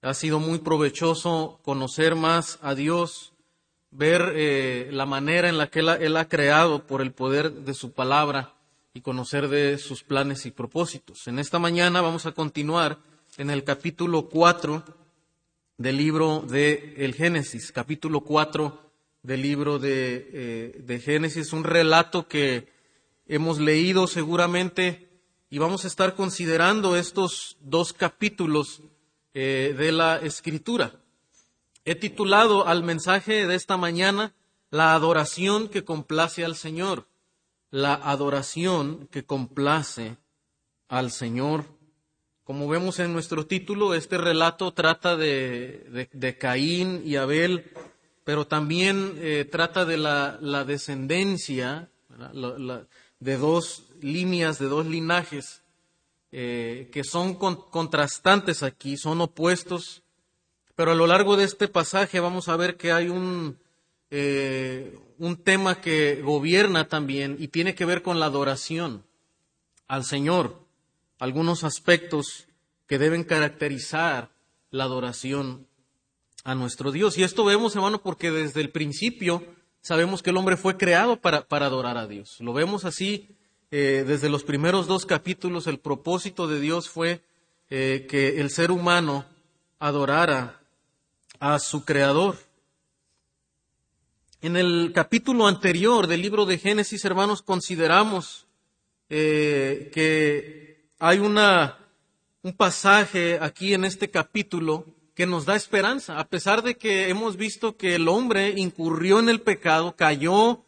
Ha sido muy provechoso conocer más a Dios, ver eh, la manera en la que él ha, creado por el poder de su palabra y conocer de sus planes y propósitos. En esta mañana vamos a continuar en el capítulo 4 del libro de el Génesis, capítulo 4 del libro de, eh, de Génesis, un relato que hemos leído seguramente y vamos a estar considerando estos dos capítulos eh, de la Escritura. He titulado al mensaje de esta mañana La adoración que complace al Señor. La adoración que complace al Señor. Como vemos en nuestro título, este relato trata de, de, Caín y Abel, pero también eh, trata de la, descendencia de dos líneas, de dos linajes eh, que son contrastantes aquí, son opuestos, pero a lo largo de este pasaje vamos a ver que hay un, eh, un tema que gobierna también y tiene que ver con la adoración al Señor, algunos aspectos que deben caracterizar la adoración a nuestro Dios. Y esto vemos, hermano, porque desde el principio sabemos que el hombre fue creado para, para adorar a Dios. Lo vemos así eh, desde los primeros dos capítulos, el propósito de Dios fue eh, que el ser humano adorara a su creador. En el capítulo anterior del libro de Génesis, hermanos, consideramos eh, que hay una, un pasaje aquí en este capítulo que nos da esperanza, a pesar de que hemos visto que el hombre incurrió en el pecado, cayó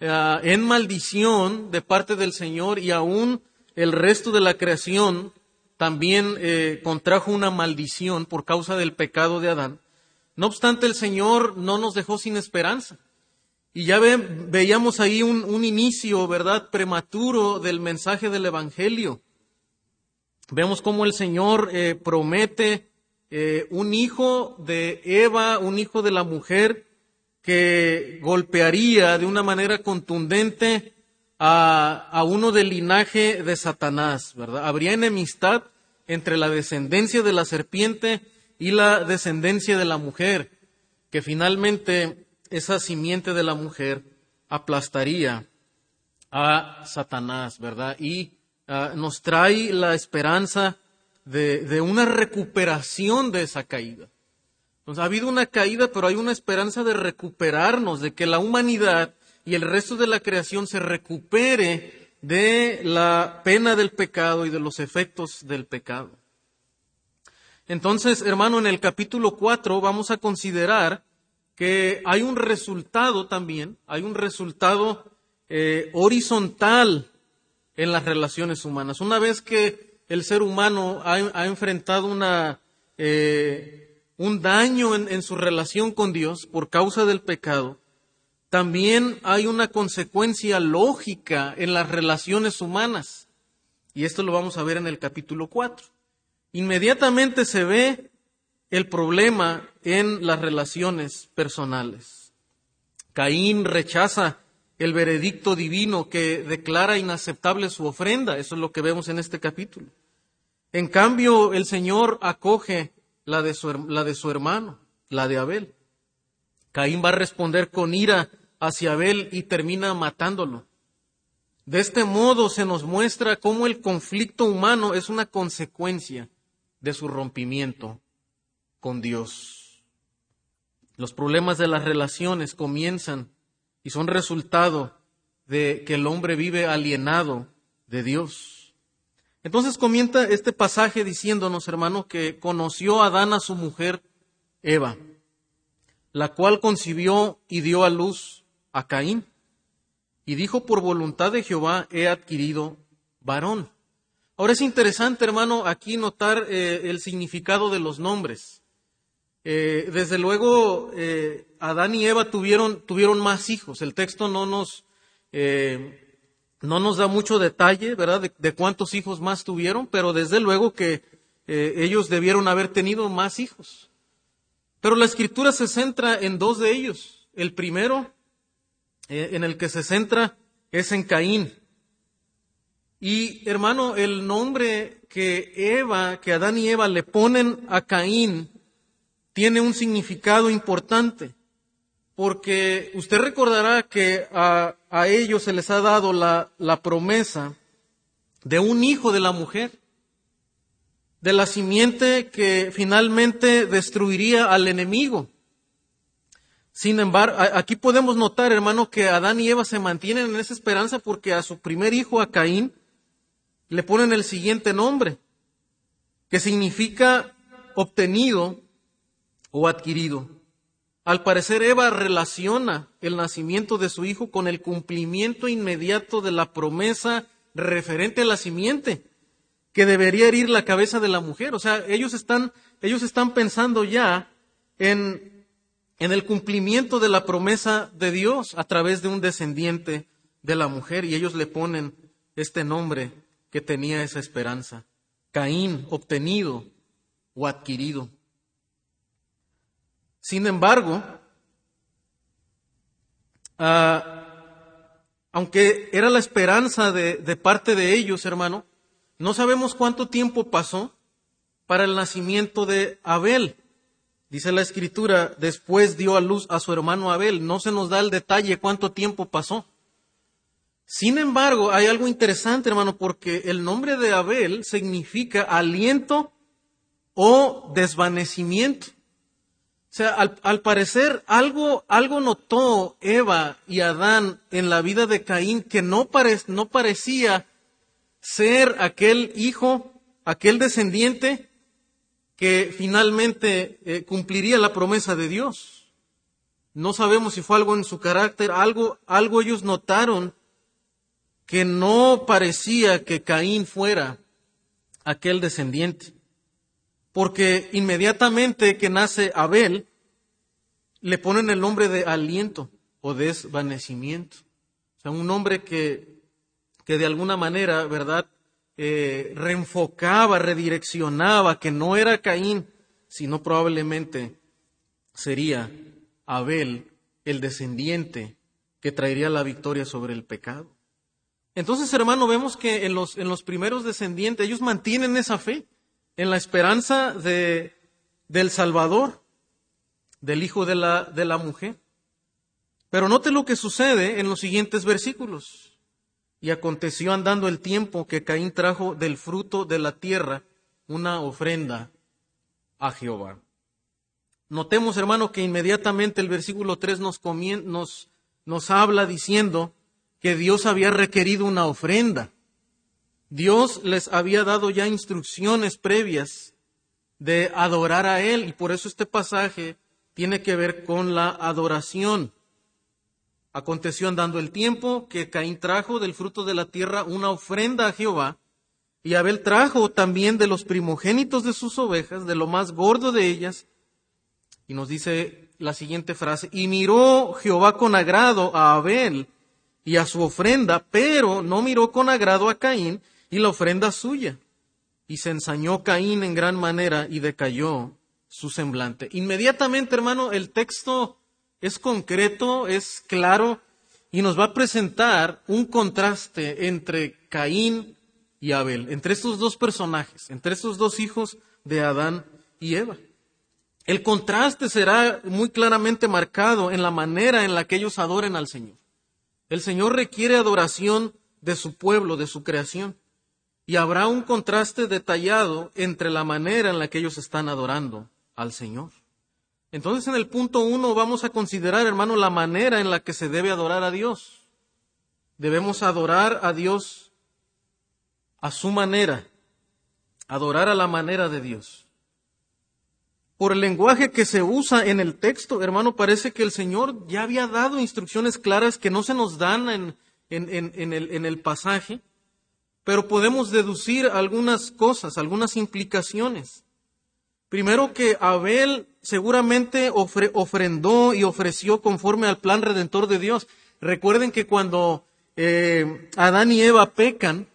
eh, en maldición de parte del Señor y aún el resto de la creación también eh, contrajo una maldición por causa del pecado de Adán. No obstante, el Señor no nos dejó sin esperanza. Y ya veíamos ahí un, inicio, ¿verdad?, prematuro del mensaje del Evangelio. Vemos cómo el Señor eh, promete un hijo de Eva, un hijo de la mujer, que golpearía de una manera contundente a, uno del linaje de Satanás, ¿verdad? Habría enemistad entre la descendencia de la serpiente y la descendencia de la mujer, que finalmente esa simiente de la mujer aplastaría a Satanás, ¿verdad? Y ah, nos trae la esperanza de una recuperación de esa caída ha habido una caída, pero hay una esperanza de recuperarnos, de que la humanidad y el resto de la creación se recupere de la pena del pecado y de los efectos del pecado. Entonces, hermano, en el capítulo 4 vamos a considerar que hay un resultado también, hay un resultado eh, horizontal en las relaciones humanas. Una vez que el ser humano ha, enfrentado una eh, un daño en, su relación con Dios por causa del pecado, también hay una consecuencia lógica en las relaciones humanas. Y esto lo vamos a ver en el capítulo 4. Inmediatamente se ve el problema en las relaciones personales. Caín rechaza el veredicto divino que declara inaceptable su ofrenda. Eso es lo que vemos en este capítulo. En cambio, el Señor acoge la de su, la de su hermano, la de Abel. Caín va a responder con ira hacia Abel y termina matándolo. De este modo se nos muestra cómo el conflicto humano es una consecuencia de su rompimiento con Dios. Los problemas de las relaciones comienzan y son resultado de que el hombre vive alienado de Dios. Entonces comienza este pasaje diciéndonos, hermano, que conoció Adán a su mujer Eva, la cual concibió y dio a luz a Caín. Y dijo, por voluntad de Jehová he adquirido varón. Ahora es interesante, hermano, aquí notar eh, el significado de los nombres. Eh, desde luego, eh, Adán y Eva tuvieron, tuvieron más hijos. El texto no nos no nos da mucho detalle, ¿verdad?, de, cuántos hijos más tuvieron, pero desde luego que eh, ellos debieron haber tenido más hijos. Pero la escritura se centra en dos de ellos. El primero, eh, en el que se centra, es en Caín. Y hermano, el nombre que Eva, que Adán y Eva le ponen a Caín, tiene un significado importante, porque usted recordará que a, ellos se les ha dado la, la promesa de un hijo de la mujer, de la simiente que finalmente destruiría al enemigo. Sin embargo, aquí podemos notar, hermano, que Adán y Eva se mantienen en esa esperanza porque a su primer hijo, a Caín, le ponen el siguiente nombre, que significa obtenido o adquirido. Al parecer Eva relaciona el nacimiento de su hijo con el cumplimiento inmediato de la promesa referente a la simiente que debería herir la cabeza de la mujer. O sea, ellos están, ellos están pensando ya en, en el cumplimiento de la promesa de Dios a través de un descendiente de la mujer y ellos le ponen este nombre que tenía esa esperanza. Caín, obtenido o adquirido. Sin embargo, ah, aunque era la esperanza de, de parte de ellos, hermano, no sabemos cuánto tiempo pasó para el nacimiento de Abel. Dice la escritura, después dio a luz a su hermano Abel. No se nos da el detalle cuánto tiempo pasó. Sin embargo, hay algo interesante, hermano, porque el nombre de Abel significa aliento o desvanecimiento. O sea, al, parecer algo, algo notó Eva y Adán en la vida de Caín que no, no parecía ser aquel hijo, aquel descendiente que finalmente eh, cumpliría la promesa de Dios. No sabemos si fue algo en su carácter, algo, algo ellos notaron que no parecía que Caín fuera aquel descendiente porque inmediatamente que nace Abel, le ponen el nombre de aliento o desvanecimiento. O sea, un hombre que, que de alguna manera, ¿verdad?, eh, reenfocaba, redireccionaba, que no era Caín, sino probablemente sería Abel, el descendiente que traería la victoria sobre el pecado. Entonces, hermano, vemos que en los, en los primeros descendientes ellos mantienen esa fe en la esperanza de, del Salvador, del Hijo de la, de la mujer. Pero note lo que sucede en los siguientes versículos. Y aconteció andando el tiempo que Caín trajo del fruto de la tierra una ofrenda a Jehová. Notemos, hermano, que inmediatamente el versículo 3 nos, nos, nos habla diciendo que Dios había requerido una ofrenda. Dios les había dado ya instrucciones previas de adorar a Él y por eso este pasaje tiene que ver con la adoración. Aconteció andando el tiempo que Caín trajo del fruto de la tierra una ofrenda a Jehová y Abel trajo también de los primogénitos de sus ovejas, de lo más gordo de ellas. Y nos dice la siguiente frase, y miró Jehová con agrado a Abel y a su ofrenda, pero no miró con agrado a Caín y la ofrenda suya. Y se ensañó Caín en gran manera y decayó su semblante. Inmediatamente, hermano, el texto es concreto, es claro y nos va a presentar un contraste entre Caín y Abel, entre estos dos personajes, entre estos dos hijos de Adán y Eva. El contraste será muy claramente marcado en la manera en la que ellos adoren al Señor. El Señor requiere adoración de su pueblo, de su creación y habrá un contraste detallado entre la manera en la que ellos están adorando al Señor. Entonces en el punto uno vamos a considerar, hermano, la manera en la que se debe adorar a Dios. Debemos adorar a Dios a su manera, adorar a la manera de Dios. Por el lenguaje que se usa en el texto, hermano, parece que el Señor ya había dado instrucciones claras que no se nos dan en, el pasaje pero podemos deducir algunas cosas, algunas implicaciones. Primero que Abel seguramente ofrendó y ofreció conforme al plan redentor de Dios. Recuerden que cuando eh, Adán y Eva pecan,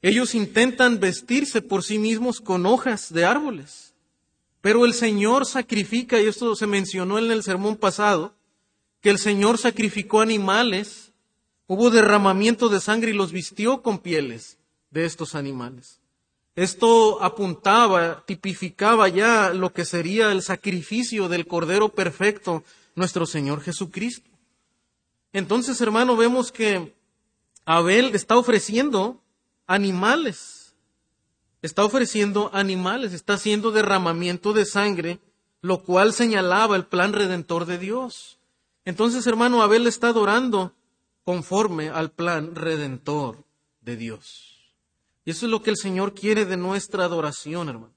ellos intentan vestirse por sí mismos con hojas de árboles. Pero el Señor sacrifica, y esto se mencionó en el sermón pasado, que el Señor sacrificó animales Hubo derramamiento de sangre y los vistió con pieles de estos animales. Esto apuntaba, tipificaba ya lo que sería el sacrificio del Cordero Perfecto, nuestro Señor Jesucristo. Entonces, hermano, vemos que Abel está ofreciendo animales. Está ofreciendo animales, está haciendo derramamiento de sangre, lo cual señalaba el plan redentor de Dios. Entonces, hermano, Abel está adorando conforme al plan redentor de Dios. Y eso es lo que el Señor quiere de nuestra adoración, hermanos.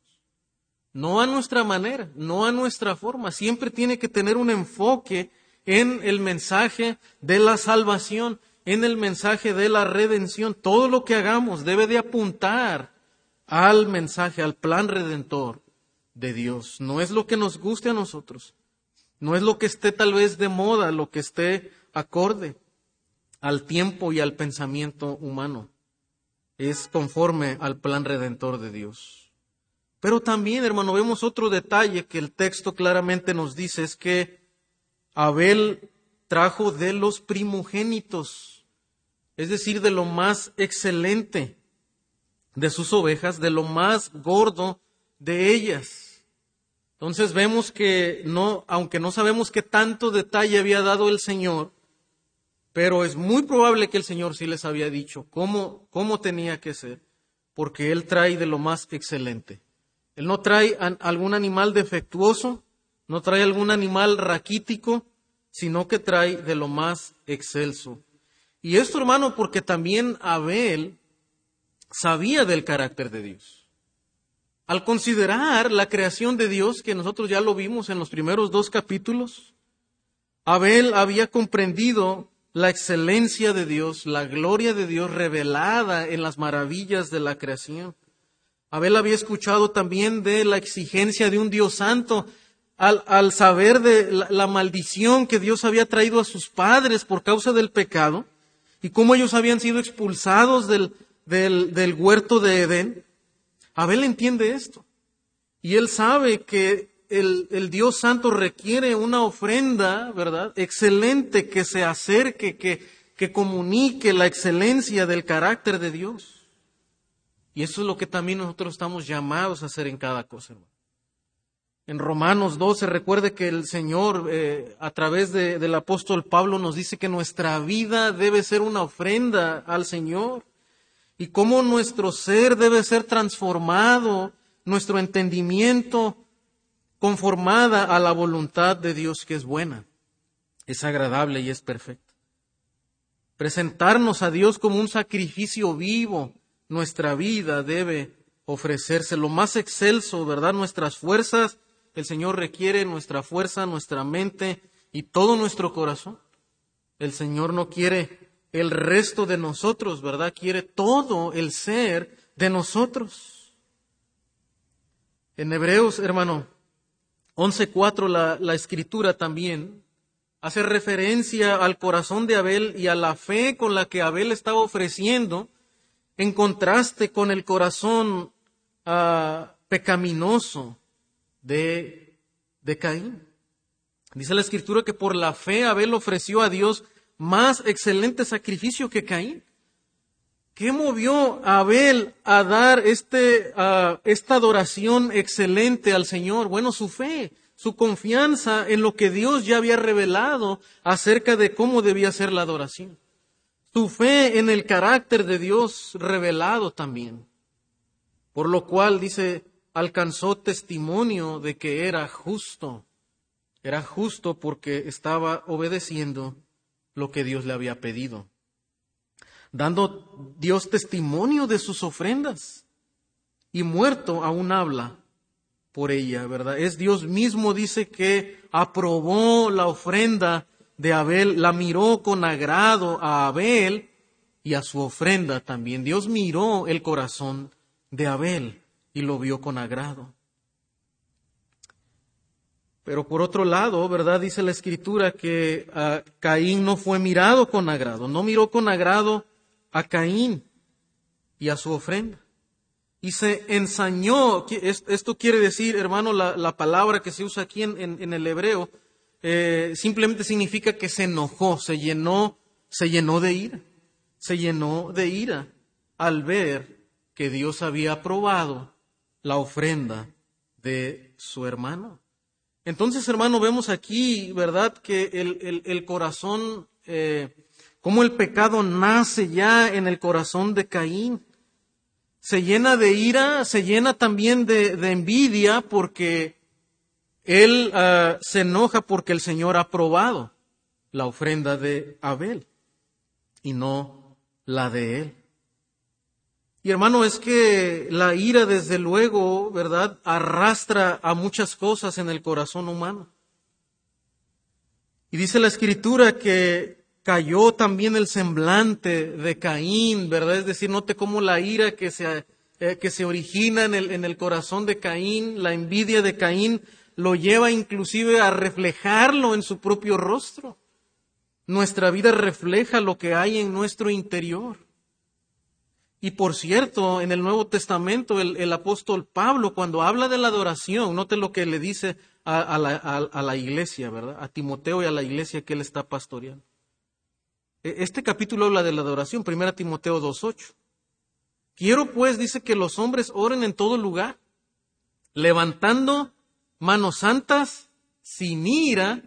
No a nuestra manera, no a nuestra forma. Siempre tiene que tener un enfoque en el mensaje de la salvación, en el mensaje de la redención. Todo lo que hagamos debe de apuntar al mensaje, al plan redentor de Dios. No es lo que nos guste a nosotros. No es lo que esté tal vez de moda, lo que esté acorde al tiempo y al pensamiento humano es conforme al plan redentor de Dios. Pero también, hermano, vemos otro detalle que el texto claramente nos dice, es que Abel trajo de los primogénitos, es decir, de lo más excelente de sus ovejas, de lo más gordo de ellas. Entonces vemos que no, aunque no sabemos qué tanto detalle había dado el Señor, pero es muy probable que el Señor sí les había dicho cómo, cómo tenía que ser, porque Él trae de lo más excelente. Él no trae algún animal defectuoso, no trae algún animal raquítico, sino que trae de lo más excelso. Y esto, hermano, porque también Abel sabía del carácter de Dios. Al considerar la creación de Dios, que nosotros ya lo vimos en los primeros dos capítulos, Abel había comprendido la excelencia de Dios, la gloria de Dios revelada en las maravillas de la creación. Abel había escuchado también de la exigencia de un Dios santo al, saber de la, maldición que Dios había traído a sus padres por causa del pecado y cómo ellos habían sido expulsados del, del huerto de Edén. Abel entiende esto y él sabe que el, Dios Santo requiere una ofrenda, ¿verdad? Excelente que se acerque, que, que comunique la excelencia del carácter de Dios. Y eso es lo que también nosotros estamos llamados a hacer en cada cosa, hermano. En Romanos 12 recuerde que el Señor, eh, a través del apóstol Pablo, nos dice que nuestra vida debe ser una ofrenda al Señor y cómo nuestro ser debe ser transformado, nuestro entendimiento conformada a la voluntad de Dios que es buena, es agradable y es perfecta. Presentarnos a Dios como un sacrificio vivo, nuestra vida debe ofrecerse lo más excelso, ¿verdad? Nuestras fuerzas, el Señor requiere nuestra fuerza, nuestra mente y todo nuestro corazón. El Señor no quiere el resto de nosotros, ¿verdad? Quiere todo el ser de nosotros. En Hebreos, hermano, 11.4 la, la escritura también hace referencia al corazón de Abel y a la fe con la que Abel estaba ofreciendo en contraste con el corazón ah, pecaminoso de, de Caín. Dice la escritura que por la fe Abel ofreció a Dios más excelente sacrificio que Caín. ¿Qué movió a Abel a dar este, esta adoración excelente al Señor? Bueno, su fe, su confianza en lo que Dios ya había revelado acerca de cómo debía ser la adoración. Su fe en el carácter de Dios revelado también. Por lo cual, dice, alcanzó testimonio de que era justo. Era justo porque estaba obedeciendo lo que Dios le había pedido dando Dios testimonio de sus ofrendas. Y muerto aún habla por ella, ¿verdad? Es Dios mismo, dice que aprobó la ofrenda de Abel, la miró con agrado a Abel y a su ofrenda también. Dios miró el corazón de Abel y lo vio con agrado. Pero por otro lado, ¿verdad? Dice la escritura que ah, Caín no fue mirado con agrado, no miró con agrado a Caín y a su ofrenda. Y se ensañó, esto quiere decir, hermano, la, palabra que se usa aquí en, el hebreo, eh, simplemente significa que se enojó, se llenó, se llenó de ira, se llenó de ira al ver que Dios había aprobado la ofrenda de su hermano. Entonces, hermano, vemos aquí, ¿verdad?, que el, corazón, eh, como el pecado nace ya en el corazón de Caín. Se llena de ira, se llena también de, envidia porque él ah, se enoja porque el Señor ha aprobado la ofrenda de Abel y no la de él. Y hermano, es que la ira, desde luego, ¿verdad?, arrastra a muchas cosas en el corazón humano. Y dice la escritura que cayó también el semblante de Caín, ¿verdad? Es decir, note cómo la ira que se, eh, que se origina en el, en el corazón de Caín, la envidia de Caín, lo lleva inclusive a reflejarlo en su propio rostro. Nuestra vida refleja lo que hay en nuestro interior. Y por cierto, en el Nuevo Testamento, el, apóstol Pablo, cuando habla de la adoración, note lo que le dice a, la, a, la, iglesia, ¿verdad? A Timoteo y a la iglesia que él está pastoreando. E, este capítulo habla de la adoración, 1 Timoteo 2.8. Quiero pues, dice, que los hombres oren en todo lugar, levantando manos santas, sin ira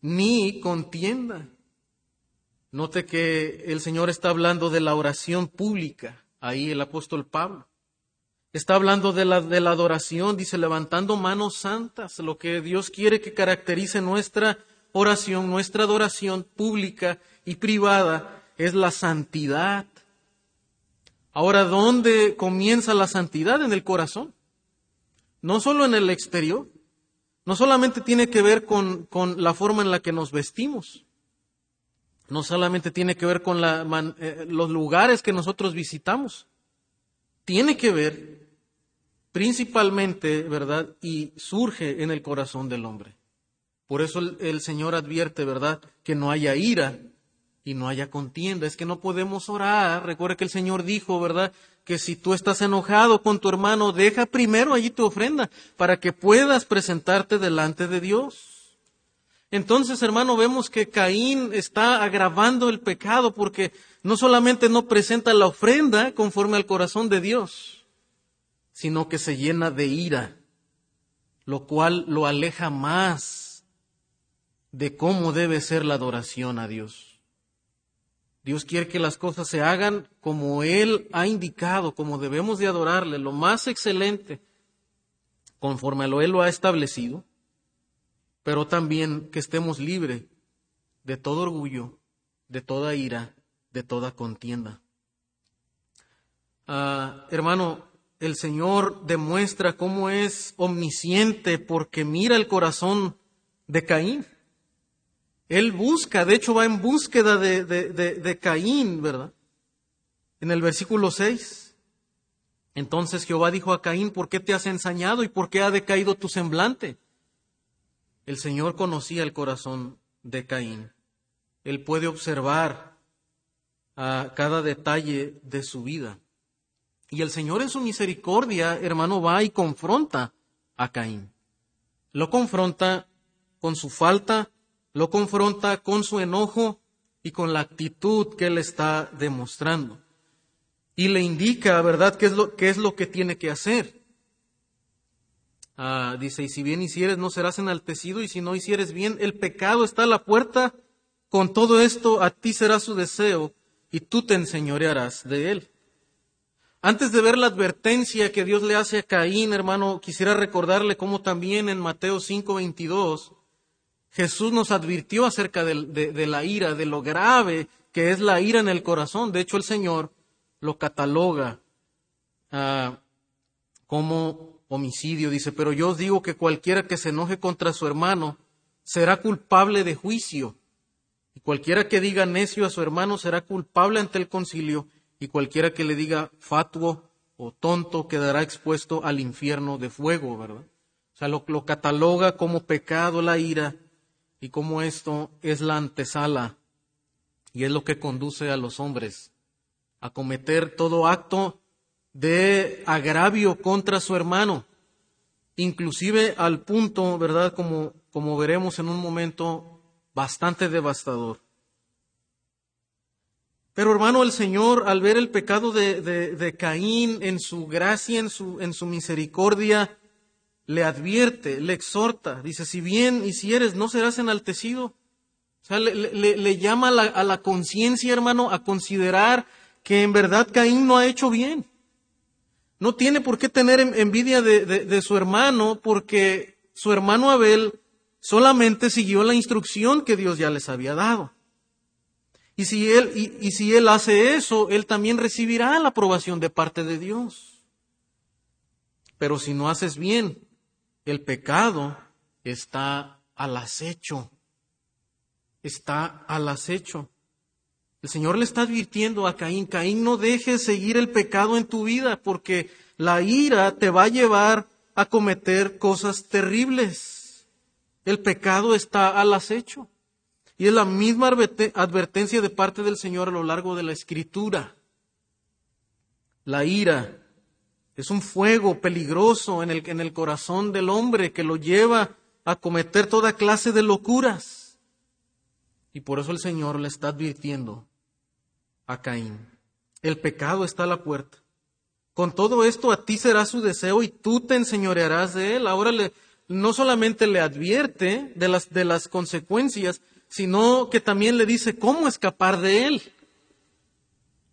ni contienda Note que el Señor está hablando de la oración pública, ahí el apóstol Pablo. Está hablando de la, de la adoración, dice, levantando manos santas, lo que Dios quiere que caracterice nuestra oración, nuestra adoración pública y privada, es la santidad. Ahora, ¿dónde comienza la santidad? En el corazón. No solo en el exterior. No solamente tiene que ver con, con la forma en la que nos vestimos no solamente tiene que ver con eh, los lugares que nosotros visitamos, tiene que ver principalmente, ¿verdad? Y surge en el corazón del hombre. Por eso el, Señor advierte, ¿verdad? Que no haya ira y no haya contienda. Es que no podemos orar. Recuerda que el Señor dijo, ¿verdad? Que si tú estás enojado con tu hermano, deja primero allí tu ofrenda para que puedas presentarte delante de Dios. Entonces, hermano, vemos que Caín está agravando el pecado porque no solamente no presenta la ofrenda conforme al corazón de Dios, sino que se llena de ira, lo cual lo aleja más de cómo debe ser la adoración a Dios. Dios quiere que las cosas se hagan como Él ha indicado, como debemos de adorarle, lo más excelente, conforme a lo Él lo ha establecido pero también que estemos libres de todo orgullo, de toda ira, de toda contienda. Ah, hermano, el Señor demuestra cómo es omnisciente porque mira el corazón de Caín. Él busca, de hecho va en búsqueda de, de Caín, ¿verdad? En el versículo 6. Entonces Jehová dijo a Caín, ¿por qué te has ensañado y por qué ha decaído tu semblante? El Señor conocía el corazón de Caín. Él puede observar a cada detalle de su vida. Y el Señor en su misericordia, hermano, va y confronta a Caín. Lo confronta con su falta, lo confronta con su enojo y con la actitud que él está demostrando. Y le indica, ¿verdad?, qué es lo, qué es lo que tiene que hacer. Ah, dice, y si bien hicieres, no serás enaltecido, y si no hicieres bien, el pecado está a la puerta, con todo esto a ti será su deseo, y tú te enseñorearás de él. Antes de ver la advertencia que Dios le hace a Caín, hermano, quisiera recordarle cómo también en Mateo 5:22 Jesús nos advirtió acerca de, la ira, de lo grave que es la ira en el corazón. De hecho, el Señor lo cataloga ah, como homicidio, dice, pero yo os digo que cualquiera que se enoje contra su hermano será culpable de juicio, y cualquiera que diga necio a su hermano será culpable ante el concilio, y cualquiera que le diga fatuo o tonto quedará expuesto al infierno de fuego, ¿verdad? O sea, lo, lo cataloga como pecado la ira y como esto es la antesala y es lo que conduce a los hombres a cometer todo acto de agravio contra su hermano, inclusive al punto, ¿verdad? Como, como veremos en un momento, bastante devastador. Pero hermano, el Señor, al ver el pecado de, de, Caín en su gracia, en su, en su misericordia, le advierte, le exhorta, dice, si bien hicieres, no serás enaltecido. O sea, le, llama a la, la conciencia, hermano, a considerar que en verdad Caín no ha hecho bien. No tiene por qué tener envidia de, de su hermano porque su hermano Abel solamente siguió la instrucción que Dios ya les había dado. Y si él, y, si él hace eso, él también recibirá la aprobación de parte de Dios. Pero si no haces bien, el pecado está al acecho. Está al acecho. El Señor le está advirtiendo a Caín, Caín, no dejes seguir el pecado en tu vida, porque la ira te va a llevar a cometer cosas terribles. El pecado está al acecho. Y es la misma advertencia de parte del Señor a lo largo de la escritura. La ira es un fuego peligroso en el, en el corazón del hombre que lo lleva a cometer toda clase de locuras. Y por eso el Señor le está advirtiendo a Caín. El pecado está a la puerta. Con todo esto a ti será su deseo y tú te enseñorearás de él. Ahora le, no solamente le advierte de las, de las consecuencias, sino que también le dice cómo escapar de él.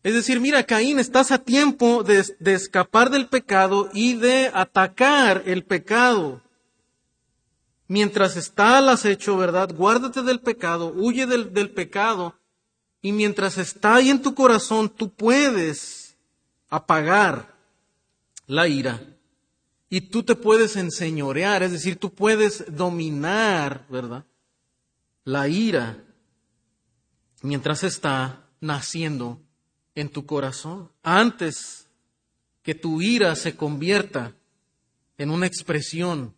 Es decir, mira, Caín, estás a tiempo de, escapar del pecado y de atacar el pecado. Mientras está al acecho, ¿verdad? Guárdate del pecado, huye del, del pecado. Y mientras está ahí en tu corazón, tú puedes apagar la ira. Y tú te puedes enseñorear, es decir, tú puedes dominar, ¿verdad? la ira mientras está naciendo en tu corazón. Antes que tu ira se convierta en una expresión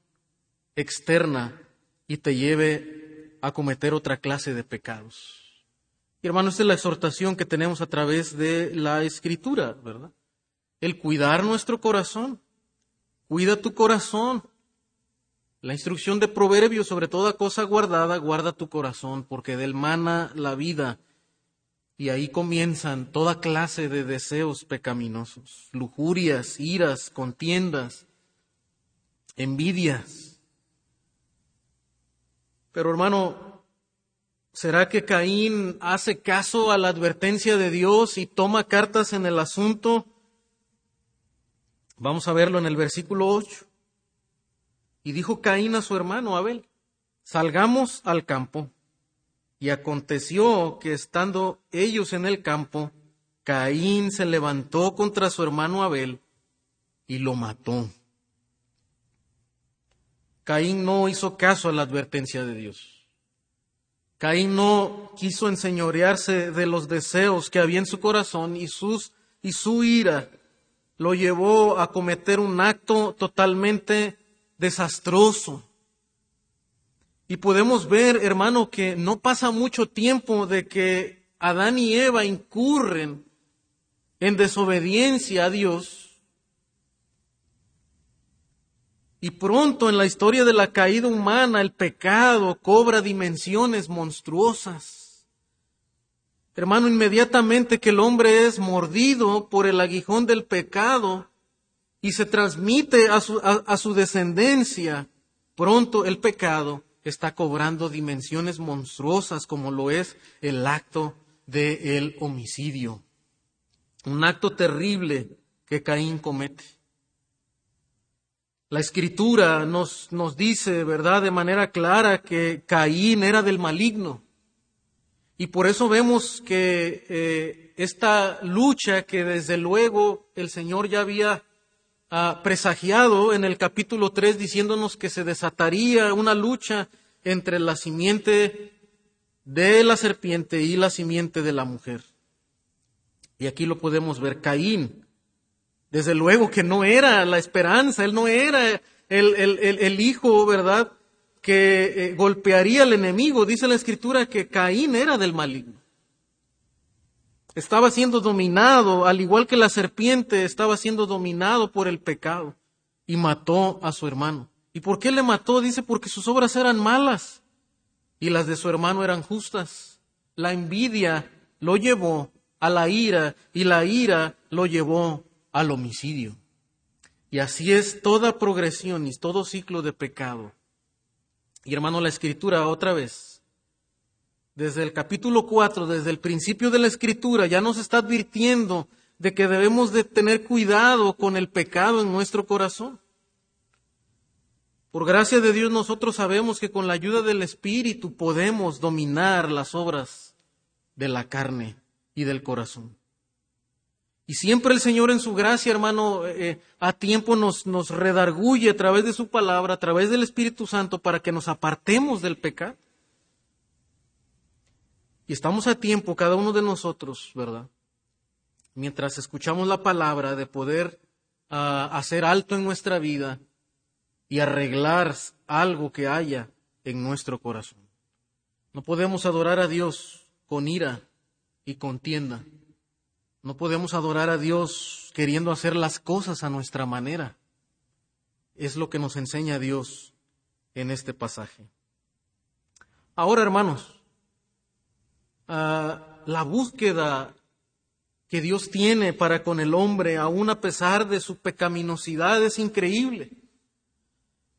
externa y te lleve a cometer otra clase de pecados. Y hermano, esta es la exhortación que tenemos a través de la escritura, ¿verdad? El cuidar nuestro corazón. Cuida tu corazón. La instrucción de Proverbios sobre toda cosa guardada, guarda tu corazón, porque del mana la vida. Y ahí comienzan toda clase de deseos pecaminosos, lujurias, iras, contiendas, envidias. Pero hermano, ¿será que Caín hace caso a la advertencia de Dios y toma cartas en el asunto? Vamos a verlo en el versículo 8. Y dijo Caín a su hermano Abel, salgamos al campo. Y aconteció que estando ellos en el campo, Caín se levantó contra su hermano Abel y lo mató. Caín no hizo caso a la advertencia de Dios. Caín no quiso enseñorearse de los deseos que había en su corazón y, sus, y su ira lo llevó a cometer un acto totalmente desastroso. Y podemos ver, hermano, que no pasa mucho tiempo de que Adán y Eva incurren en desobediencia a Dios. Y pronto en la historia de la caída humana el pecado cobra dimensiones monstruosas. Hermano, inmediatamente que el hombre es mordido por el aguijón del pecado, y se transmite a su, a, su descendencia, pronto el pecado está cobrando dimensiones monstruosas como lo es el acto del homicidio. Un acto terrible que Caín comete. La escritura nos, nos, dice, ¿verdad?, de manera clara que Caín era del maligno. Y por eso vemos que eh, esta lucha que desde luego el Señor ya había presagiado en el capítulo 3 diciéndonos que se desataría una lucha entre la simiente de la serpiente y la simiente de la mujer. Y aquí lo podemos ver, Caín. Desde luego que no era la esperanza, él no era el, el, hijo, ¿verdad?, que eh, golpearía al enemigo. Dice la escritura que Caín era del maligno estaba siendo dominado, al igual que la serpiente estaba siendo dominado por el pecado y mató a su hermano. ¿Y por qué le mató? Dice, porque sus obras eran malas y las de su hermano eran justas. La envidia lo llevó a la ira y la ira lo llevó al homicidio. Y así es toda progresión y todo ciclo de pecado. Y hermano, la escritura otra vez, desde el capítulo 4, desde el principio de la escritura, ya nos está advirtiendo de que debemos de tener cuidado con el pecado en nuestro corazón. Por gracia de Dios nosotros sabemos que con la ayuda del Espíritu podemos dominar las obras de la carne y del corazón. Y siempre el Señor en su gracia, hermano, eh, a tiempo nos, nos redarguye a través de su palabra, a través del Espíritu Santo, para que nos apartemos del pecado. Y estamos a tiempo, cada uno de nosotros, ¿verdad? Mientras escuchamos la palabra, de poder ah, hacer alto en nuestra vida y arreglar algo que haya en nuestro corazón. No podemos adorar a Dios con ira y contienda. No podemos adorar a Dios queriendo hacer las cosas a nuestra manera. Es lo que nos enseña Dios en este pasaje. Ahora, hermanos, la búsqueda que Dios tiene para con el hombre, aun a pesar de su pecaminosidad, es increíble.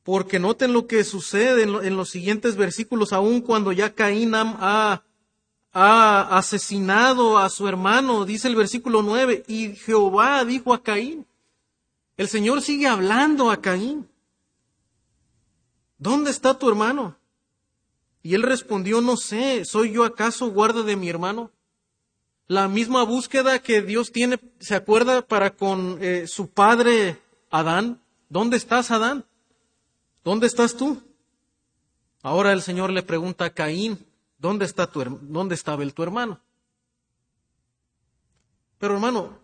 Porque noten lo que sucede en, los siguientes versículos, aun cuando ya Caín ha, ha asesinado a su hermano, dice el versículo 9, y Jehová dijo a Caín, el Señor sigue hablando a Caín, ¿dónde está tu hermano? Y él respondió, no sé, ¿soy yo acaso guarda de mi hermano? La misma búsqueda que Dios tiene, ¿se acuerda para con eh, su padre Adán? ¿Dónde estás, Adán? ¿Dónde estás tú? Ahora el Señor le pregunta a Caín, ¿dónde, está tu, dónde estaba el tu hermano? Pero hermano,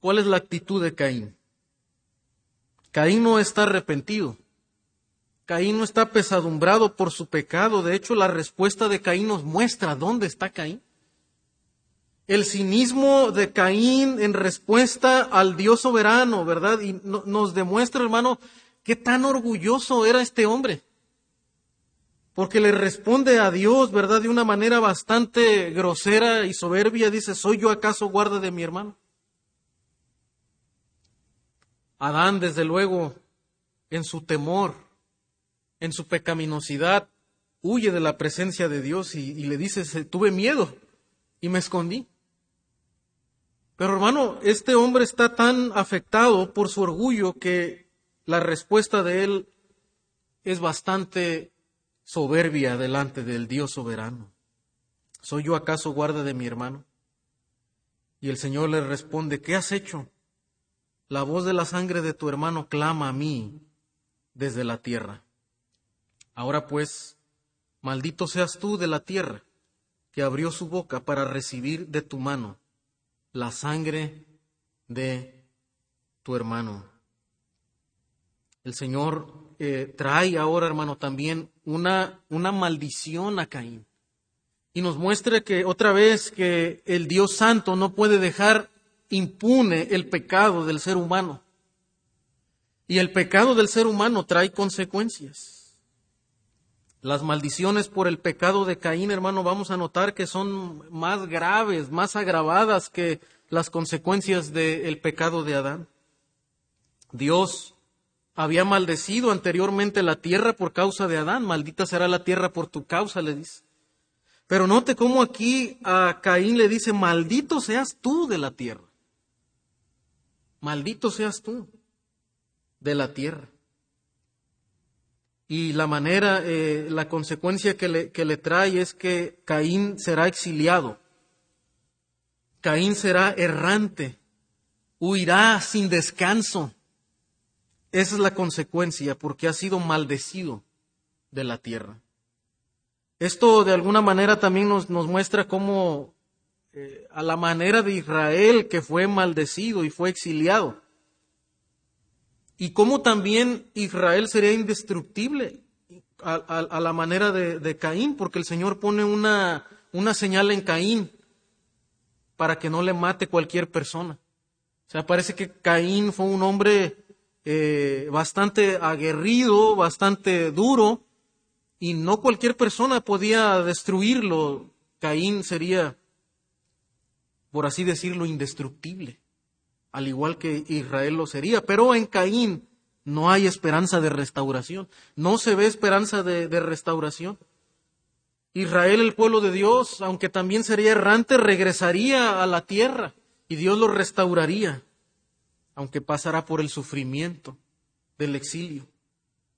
¿cuál es la actitud de Caín? Caín no está arrepentido. Caín no está pesadumbrado por su pecado. De hecho, la respuesta de Caín nos muestra dónde está Caín. El cinismo de Caín en respuesta al Dios soberano, ¿verdad? Y nos demuestra, hermano, Qué tan orgulloso era este hombre. Porque le responde a Dios, ¿verdad? De una manera bastante grosera y soberbia. Dice, ¿soy yo acaso guarda de mi hermano? Adán, desde luego, en su temor, en su pecaminosidad, huye de la presencia de Dios y, le dice, tuve miedo y me escondí. Pero hermano, este hombre está tan afectado por su orgullo que la respuesta de él es bastante soberbia delante del Dios soberano. ¿Soy yo acaso guarda de mi hermano? Y el Señor le responde, ¿qué has hecho? La voz de la sangre de tu hermano clama a mí desde la tierra. Ahora pues, maldito seas tú de la tierra, que abrió su boca para recibir de tu mano la sangre de tu hermano. El Señor eh, trae ahora, hermano, también una, una maldición a Caín. Y nos muestra que otra vez que el Dios Santo no puede dejar impune el pecado del ser humano. Y el pecado del ser humano trae consecuencias. Las maldiciones por el pecado de Caín, hermano, vamos a notar que son más graves, más agravadas que las consecuencias del pecado de Adán. Dios había maldecido anteriormente la tierra por causa de Adán. Maldita será la tierra por tu causa, le dice. Pero note cómo aquí a Caín le dice, maldito seas tú de la tierra. Maldito seas tú de la tierra. Y la manera, eh, la consecuencia que le, que le trae es que Caín será exiliado. Caín será errante, huirá sin descanso esa es la consecuencia porque ha sido maldecido de la tierra. Esto de alguna manera también nos, muestra cómo eh, a la manera de Israel que fue maldecido y fue exiliado. Y cómo también Israel sería indestructible a, la manera de, Caín, porque el Señor pone una, una señal en Caín para que no le mate cualquier persona. O sea, parece que Caín fue un hombre eh, bastante aguerrido, bastante duro, y no cualquier persona podía destruirlo. Caín sería por así decirlo, indestructible, al igual que Israel lo sería. Pero en Caín no hay esperanza de restauración, no se ve esperanza de, restauración. Israel, el pueblo de Dios, aunque también sería errante, regresaría a la tierra y Dios lo restauraría, aunque pasará por el sufrimiento del exilio.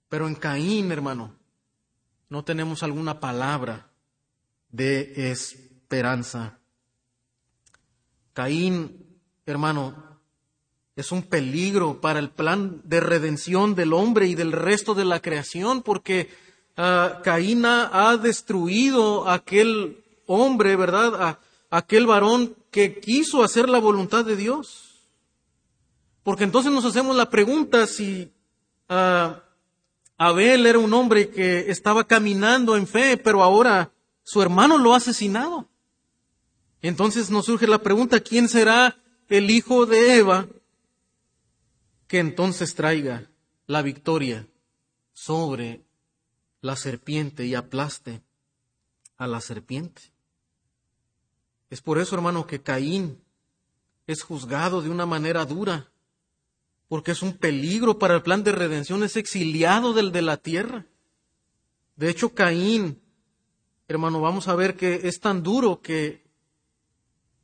Pero en Caín, hermano, no tenemos alguna palabra de esperanza. Caín, hermano, es un peligro para el plan de redención del hombre y del resto de la creación, porque uh, Caín ha destruido aquel hombre, ¿verdad? A, aquel varón que quiso hacer la voluntad de Dios. Porque entonces nos hacemos la pregunta si uh, Abel era un hombre que estaba caminando en fe, pero ahora su hermano lo ha asesinado. Entonces nos surge la pregunta, ¿quién será el hijo de Eva que entonces traiga la victoria sobre la serpiente y aplaste a la serpiente? Es por eso, hermano, que Caín es juzgado de una manera dura porque es un peligro para el plan de redención, es exiliado del de la tierra. De hecho, Caín, hermano, vamos a ver que es tan duro que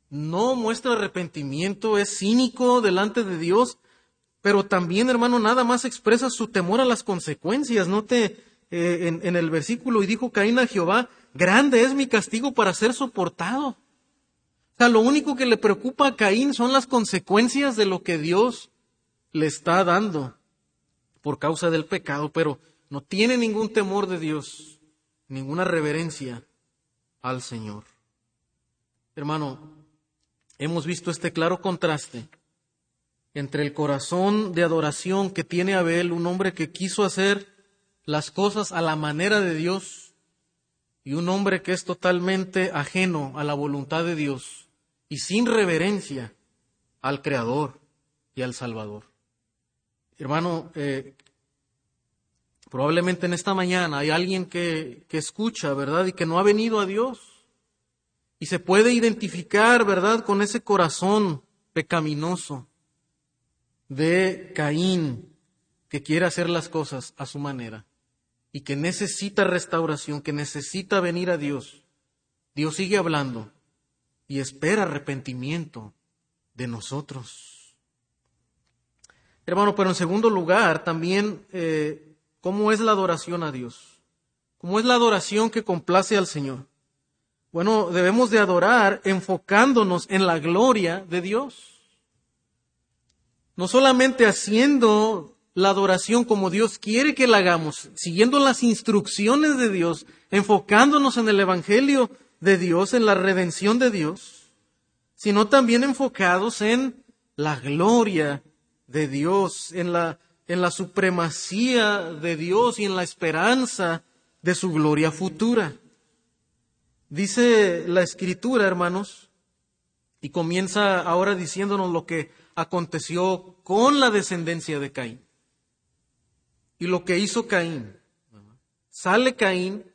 no muestra arrepentimiento, es cínico delante de Dios, pero también, hermano, nada más expresa su temor a las consecuencias. Note eh, en, en el versículo, y dijo Caín a Jehová, grande es mi castigo para ser soportado. O sea, lo único que le preocupa a Caín son las consecuencias de lo que Dios le está dando por causa del pecado, pero no tiene ningún temor de Dios, ninguna reverencia al Señor. Hermano, hemos visto este claro contraste entre el corazón de adoración que tiene Abel, un hombre que quiso hacer las cosas a la manera de Dios, y un hombre que es totalmente ajeno a la voluntad de Dios y sin reverencia al Creador y al Salvador. Hermano, eh, probablemente en esta mañana hay alguien que, que escucha, ¿verdad? Y que no ha venido a Dios. Y se puede identificar, ¿verdad? Con ese corazón pecaminoso de Caín que quiere hacer las cosas a su manera y que necesita restauración, que necesita venir a Dios. Dios sigue hablando y espera arrepentimiento de nosotros. Hermano, pero en segundo lugar, también, eh, ¿cómo es la adoración a Dios? ¿Cómo es la adoración que complace al Señor? Bueno, debemos de adorar enfocándonos en la gloria de Dios. No solamente haciendo la adoración como Dios quiere que la hagamos, siguiendo las instrucciones de Dios, enfocándonos en el Evangelio de Dios, en la redención de Dios, sino también enfocados en la gloria de Dios, en la, en la supremacía de Dios y en la esperanza de su gloria futura. Dice la escritura, hermanos, y comienza ahora diciéndonos lo que aconteció con la descendencia de Caín. Y lo que hizo Caín. Sale Caín,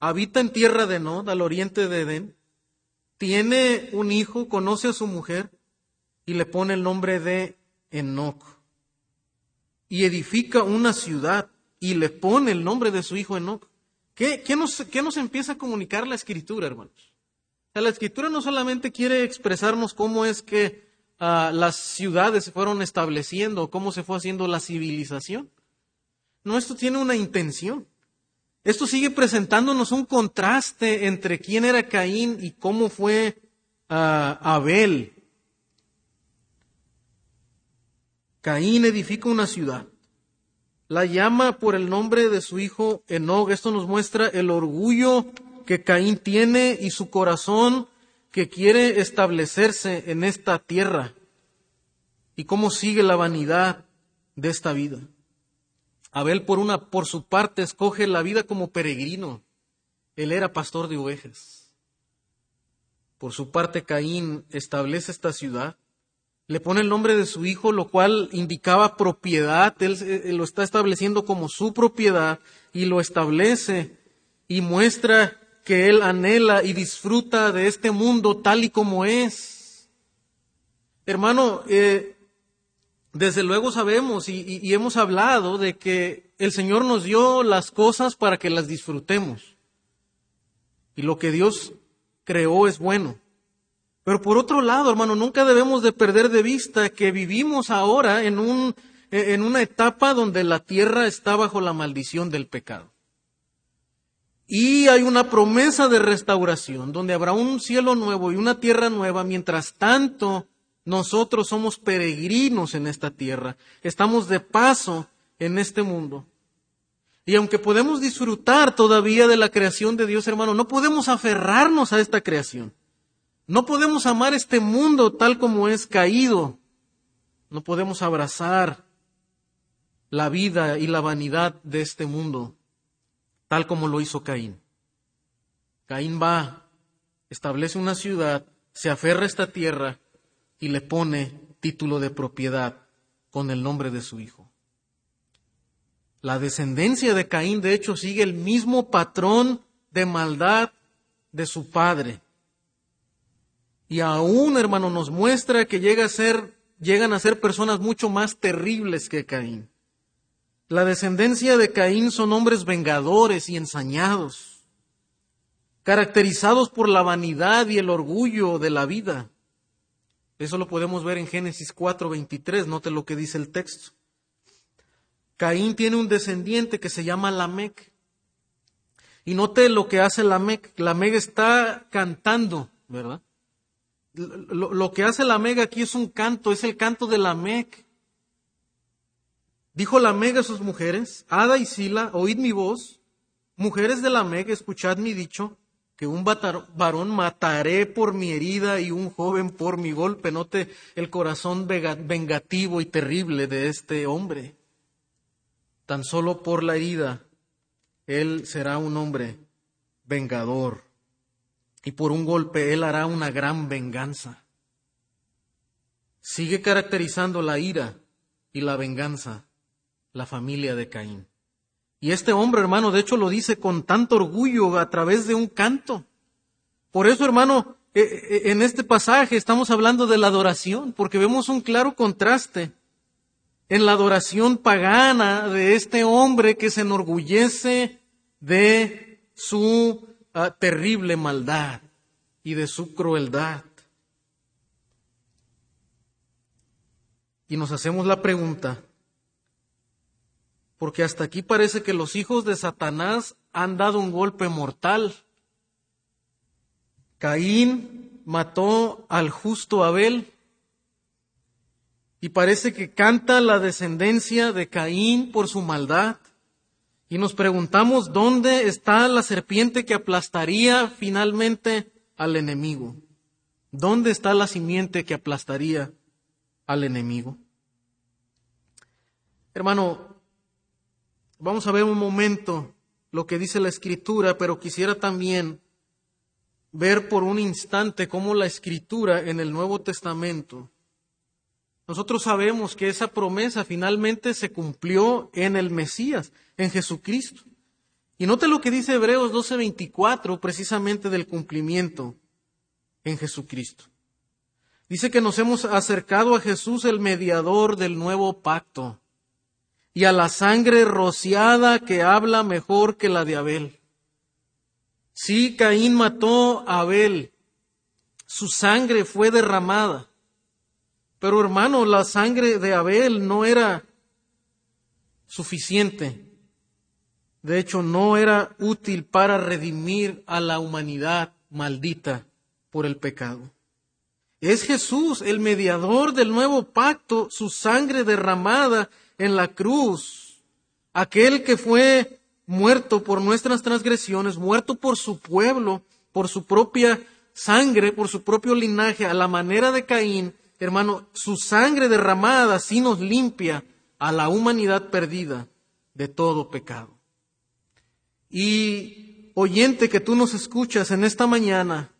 habita en tierra de Nod, al oriente de Edén, tiene un hijo, conoce a su mujer y le pone el nombre de Enoch. Y edifica una ciudad y le pone el nombre de su hijo Enoch. ¿Qué, qué, nos, qué nos, empieza a comunicar la escritura, hermanos? la escritura no solamente quiere expresarnos cómo es que uh, las ciudades se fueron estableciendo, cómo se fue haciendo la civilización. No, esto tiene una intención. Esto sigue presentándonos un contraste entre quién era Caín y cómo fue uh, Abel, Caín edifica una ciudad, la llama por el nombre de su hijo Enog. Esto nos muestra el orgullo que Caín tiene y su corazón que quiere establecerse en esta tierra y cómo sigue la vanidad de esta vida. Abel por una por su parte escoge la vida como peregrino. Él era pastor de ovejas. Por su parte Caín establece esta ciudad le pone el nombre de su hijo, lo cual indicaba propiedad, él, lo está estableciendo como su propiedad y lo establece y muestra que él anhela y disfruta de este mundo tal y como es. Hermano, eh, desde luego sabemos y, hemos hablado de que el Señor nos dio las cosas para que las disfrutemos. Y lo que Dios creó es bueno. Pero por otro lado, hermano, nunca debemos de perder de vista que vivimos ahora en, un, en una etapa donde la tierra está bajo la maldición del pecado. Y hay una promesa de restauración, donde habrá un cielo nuevo y una tierra nueva. Mientras tanto, nosotros somos peregrinos en esta tierra, estamos de paso en este mundo. Y aunque podemos disfrutar todavía de la creación de Dios, hermano, no podemos aferrarnos a esta creación. No podemos amar este mundo tal como es caído. No podemos abrazar la vida y la vanidad de este mundo tal como lo hizo Caín. Caín va, establece una ciudad, se aferra a esta tierra y le pone título de propiedad con el nombre de su hijo. La descendencia de Caín, de hecho, sigue el mismo patrón de maldad de su padre. Y aún, hermano, nos muestra que llegan a ser personas mucho más terribles que Caín. La descendencia de Caín son hombres vengadores y ensañados, caracterizados por la vanidad y el orgullo de la vida. Eso lo podemos ver en Génesis 4:23, note lo que dice el texto. Caín tiene un descendiente que se llama Lamec. Y note lo que hace Lamec. Lamec está cantando, ¿verdad? Lo, que hace Lamec aquí es un canto, es el canto de Lamec. Dijo la Mega a sus mujeres, Ada y Sila, oíd mi voz, mujeres de la Mega, escuchad mi dicho, que un varón mataré por mi herida y un joven por mi golpe. Note el corazón vengativo y terrible de este hombre. Tan solo por la herida, él será un hombre vengador. Y por un golpe, él hará una gran venganza. Sigue caracterizando la ira y la venganza la familia de Caín. Y este hombre, hermano, de hecho lo dice con tanto orgullo a través de un canto. Por eso, hermano, eh, eh, en este pasaje estamos hablando de la adoración, porque vemos un claro contraste en la adoración pagana de este hombre que se enorgullece de su ah, terrible maldad y de su crueldad. Y nos hacemos la pregunta, porque hasta aquí parece que los hijos de Satanás han dado un golpe mortal. Caín mató al justo Abel y parece que canta la descendencia de Caín por su maldad. Y nos preguntamos dónde está la serpiente que aplastaría finalmente al enemigo. ¿Dónde está la simiente que aplastaría al enemigo? Hermano, Vamos a ver un momento lo que dice la escritura, pero quisiera también ver por un instante cómo la escritura en el Nuevo Testamento, nosotros sabemos que esa promesa finalmente se cumplió en el Mesías, en Jesucristo. Y note lo que dice Hebreos 12:24 precisamente del cumplimiento en Jesucristo. Dice que nos hemos acercado a Jesús el mediador del nuevo pacto y a la sangre rociada que habla mejor que la de Abel. Sí, Caín mató a Abel, su sangre fue derramada, pero hermano, la sangre de Abel no era suficiente. De hecho, no era útil para redimir a la humanidad maldita por el pecado. Es Jesús, el mediador del nuevo pacto, su sangre derramada en la cruz, aquel que fue muerto por nuestras transgresiones, muerto por su pueblo, por su propia sangre, por su propio linaje, a la manera de Caín, hermano, su sangre derramada sí nos limpia a la humanidad perdida de todo pecado. Y oyente que tú nos escuchas en esta mañana,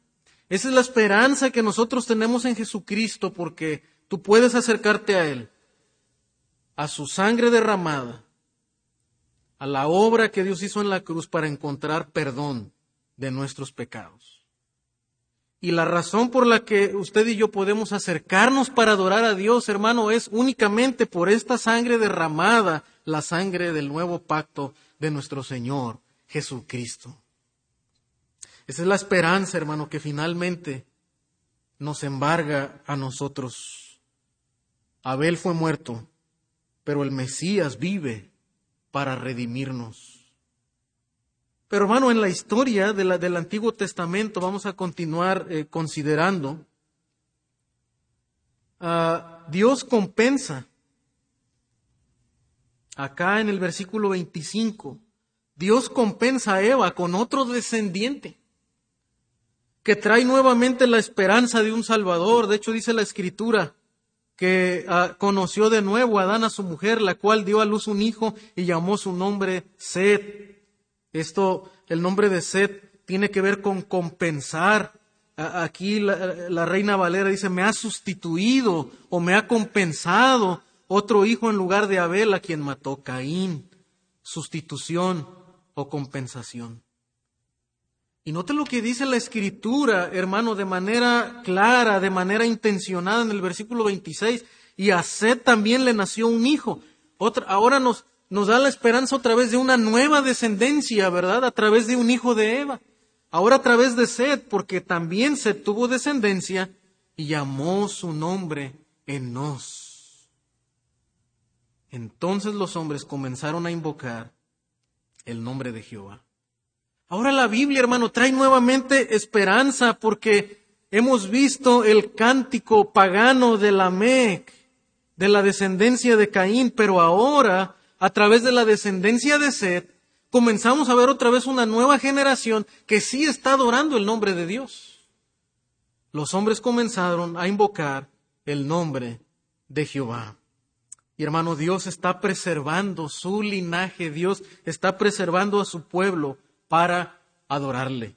esa es la esperanza que nosotros tenemos en Jesucristo porque tú puedes acercarte a Él a su sangre derramada, a la obra que Dios hizo en la cruz para encontrar perdón de nuestros pecados. Y la razón por la que usted y yo podemos acercarnos para adorar a Dios, hermano, es únicamente por esta sangre derramada, la sangre del nuevo pacto de nuestro Señor Jesucristo. Esa es la esperanza, hermano, que finalmente nos embarga a nosotros. Abel fue muerto, pero el Mesías vive para redimirnos. Pero hermano, en la historia de la, del Antiguo Testamento vamos a continuar eh, considerando, uh, Dios compensa. Acá en el versículo 25, Dios compensa a Eva con otro descendiente que trae nuevamente la esperanza de un Salvador. De hecho, dice la Escritura que uh, conoció de nuevo a Adán a su mujer, la cual dio a luz un hijo y llamó su nombre Seth. Esto, el nombre de Seth tiene que ver con compensar. Aquí la, reina Valera dice, me ha sustituido o me ha compensado otro hijo en lugar de Abel a quien mató Caín. Sustitución o compensación. Y note lo que dice la escritura, hermano, de manera clara, de manera intencionada en el versículo 26. Y a Seth también le nació un hijo. Otra, ahora nos, da la esperanza otra vez de una nueva descendencia, ¿verdad? A través de un hijo de Eva. Ahora a través de Sed, porque también Sed tuvo descendencia y llamó su nombre Enos. Entonces los hombres comenzaron a invocar el nombre de Jehová. Ahora la Biblia, hermano, trae nuevamente esperanza porque hemos visto el cántico pagano de Lamec, de la descendencia de Caín, pero ahora a través de la descendencia de Seth, comenzamos a ver otra vez una nueva generación que sí está adorando el nombre de Dios. Los hombres comenzaron a invocar el nombre de Jehová. Y hermano, Dios está preservando su linaje, Dios está preservando a su pueblo para adorarle.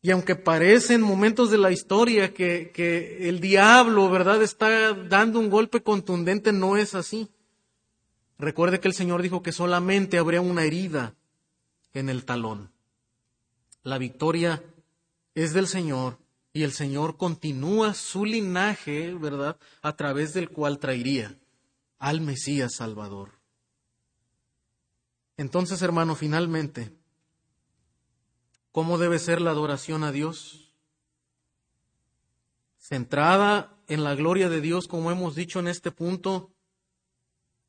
Y aunque parece en momentos de la historia que, que el diablo, ¿verdad?, está dando un golpe contundente, no es así. Recuerde que el Señor dijo que solamente habría una herida en el talón. La victoria es del Señor y el Señor continúa su linaje, ¿verdad?, a través del cual traería al Mesías Salvador. Entonces, hermano, finalmente, ¿cómo debe ser la adoración a Dios? Centrada en la gloria de Dios, como hemos dicho en este punto,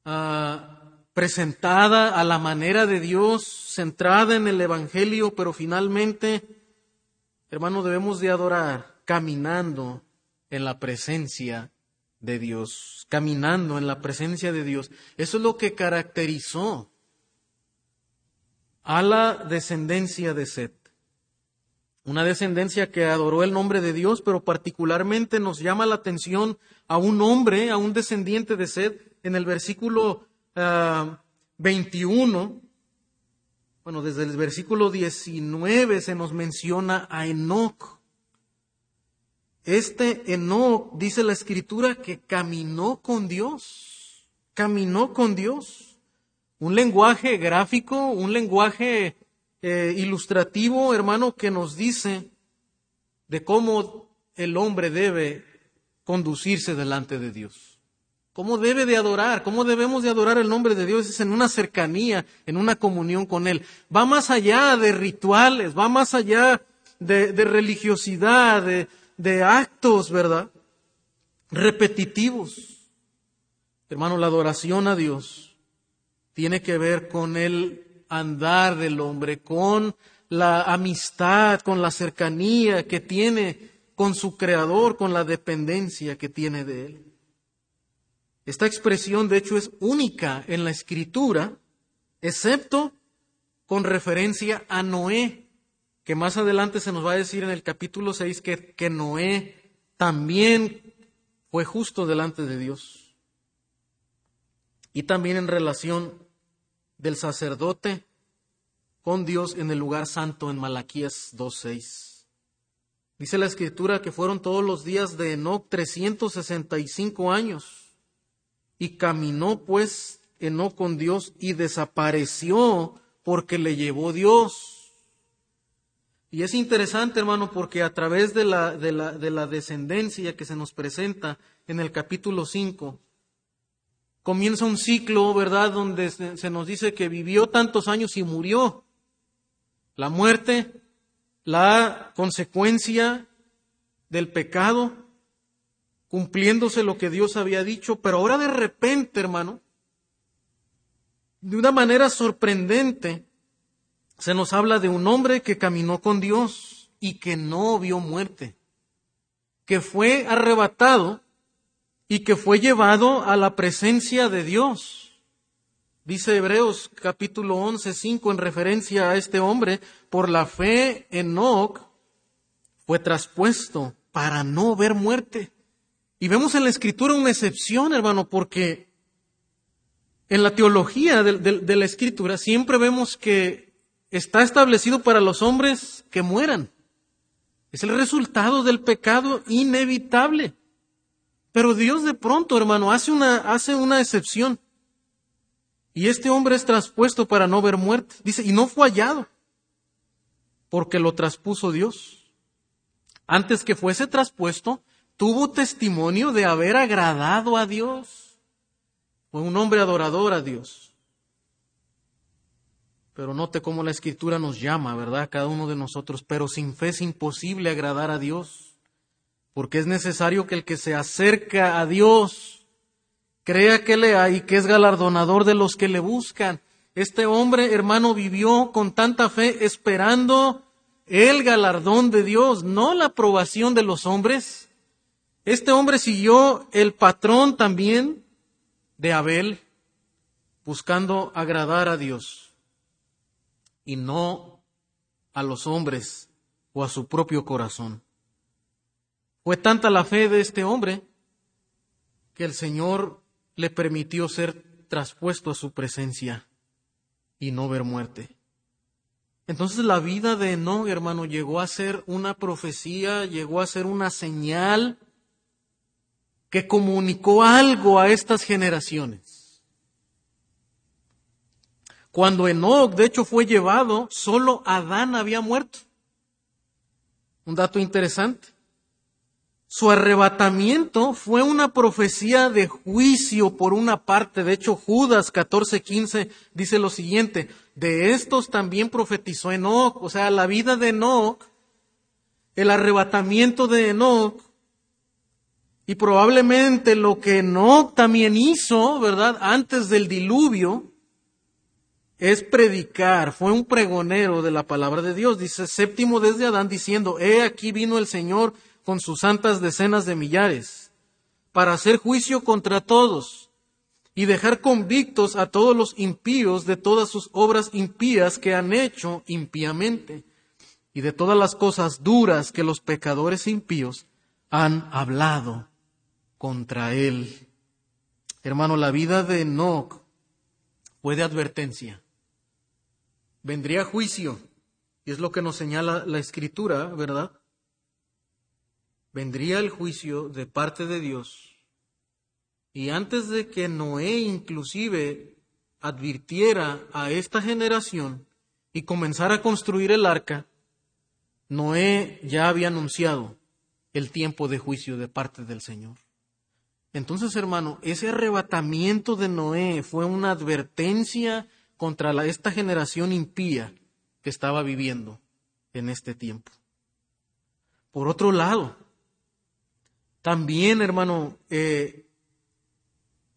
Ah, presentada a la manera de Dios, centrada en el Evangelio, pero finalmente, hermano, debemos de adorar caminando en la presencia de Dios, caminando en la presencia de Dios. Eso es lo que caracterizó a la descendencia de Set. Una descendencia que adoró el nombre de Dios, pero particularmente nos llama la atención a un hombre, a un descendiente de Set, en el versículo 21, ah, bueno, desde el versículo 19 se nos menciona a Enoch. Este Enoch, dice la escritura, que caminó con Dios, caminó con Dios. Un lenguaje gráfico, un lenguaje eh, ilustrativo, hermano, que nos dice de cómo el hombre debe conducirse delante de Dios cómo debe de adorar, cómo debemos de adorar el nombre de Dios es en una cercanía, en una comunión con Él. Va más allá de rituales, va más allá de, religiosidad, de, de actos, ¿verdad? Repetitivos. Hermano, la adoración a Dios tiene que ver con el andar del hombre, con la amistad, con la cercanía que tiene con su Creador, con la dependencia que tiene de Él. Esta expresión, de hecho, es única en la escritura, excepto con referencia a Noé, que más adelante se nos va a decir en el capítulo 6 que, que Noé también fue justo delante de Dios. Y también en relación del sacerdote con Dios en el lugar santo en Malaquías 2.6. Dice la escritura que fueron todos los días de Enoch 365 años y caminó pues Enoch con Dios y desapareció porque le llevó Dios. Y es interesante, hermano, porque a través de la, de la, de la descendencia que se nos presenta en el capítulo 5, comienza un ciclo, ¿verdad?, donde se nos dice que vivió tantos años y murió. La muerte, la consecuencia del pecado, cumpliéndose lo que Dios había dicho, pero ahora de repente, hermano, de una manera sorprendente, se nos habla de un hombre que caminó con Dios y que no vio muerte, que fue arrebatado y que fue llevado a la presencia de Dios. Dice Hebreos capítulo 11, 5 en referencia a este hombre, por la fe Enoch fue traspuesto para no ver muerte. Y vemos en la escritura una excepción, hermano, porque en la teología de, la escritura siempre vemos que está establecido para los hombres que mueran. Es el resultado del pecado inevitable. Pero Dios de pronto, hermano, hace una, hace una excepción. Y este hombre es traspuesto para no ver muerte. Dice, y no fue hallado, porque lo traspuso Dios. Antes que fuese traspuesto, tuvo testimonio de haber agradado a Dios. Fue un hombre adorador a Dios. Pero note cómo la escritura nos llama, ¿verdad? Cada uno de nosotros. Pero sin fe es imposible agradar a Dios. Porque es necesario que el que se acerca a Dios crea que le hay y que es galardonador de los que le buscan. Este hombre, hermano, vivió con tanta fe esperando el galardón de Dios, no la aprobación de los hombres. Este hombre siguió el patrón también de Abel, buscando agradar a Dios y no a los hombres o a su propio corazón. Fue tanta la fe de este hombre que el Señor le permitió ser traspuesto a su presencia y no ver muerte. Entonces la vida de Enoch, hermano, llegó a ser una profecía, llegó a ser una señal que comunicó algo a estas generaciones. Cuando Enoch, de hecho, fue llevado, solo Adán había muerto. Un dato interesante. Su arrebatamiento fue una profecía de juicio por una parte. De hecho, Judas 14:15 dice lo siguiente, de estos también profetizó Enoch, o sea, la vida de Enoch, el arrebatamiento de Enoch y probablemente lo que Enoch también hizo, ¿verdad? Antes del diluvio, es predicar. Fue un pregonero de la palabra de Dios. Dice séptimo desde Adán diciendo, he aquí vino el Señor con sus santas decenas de millares para hacer juicio contra todos y dejar convictos a todos los impíos de todas sus obras impías que han hecho impíamente y de todas las cosas duras que los pecadores impíos han hablado contra él. Hermano, la vida de Enoch fue de advertencia. Vendría juicio, y es lo que nos señala la escritura, ¿verdad? Vendría el juicio de parte de Dios. Y antes de que Noé inclusive advirtiera a esta generación y comenzara a construir el arca, Noé ya había anunciado el tiempo de juicio de parte del Señor. Entonces, hermano, ese arrebatamiento de Noé fue una advertencia contra esta generación impía que estaba viviendo en este tiempo. Por otro lado, también, hermano, eh,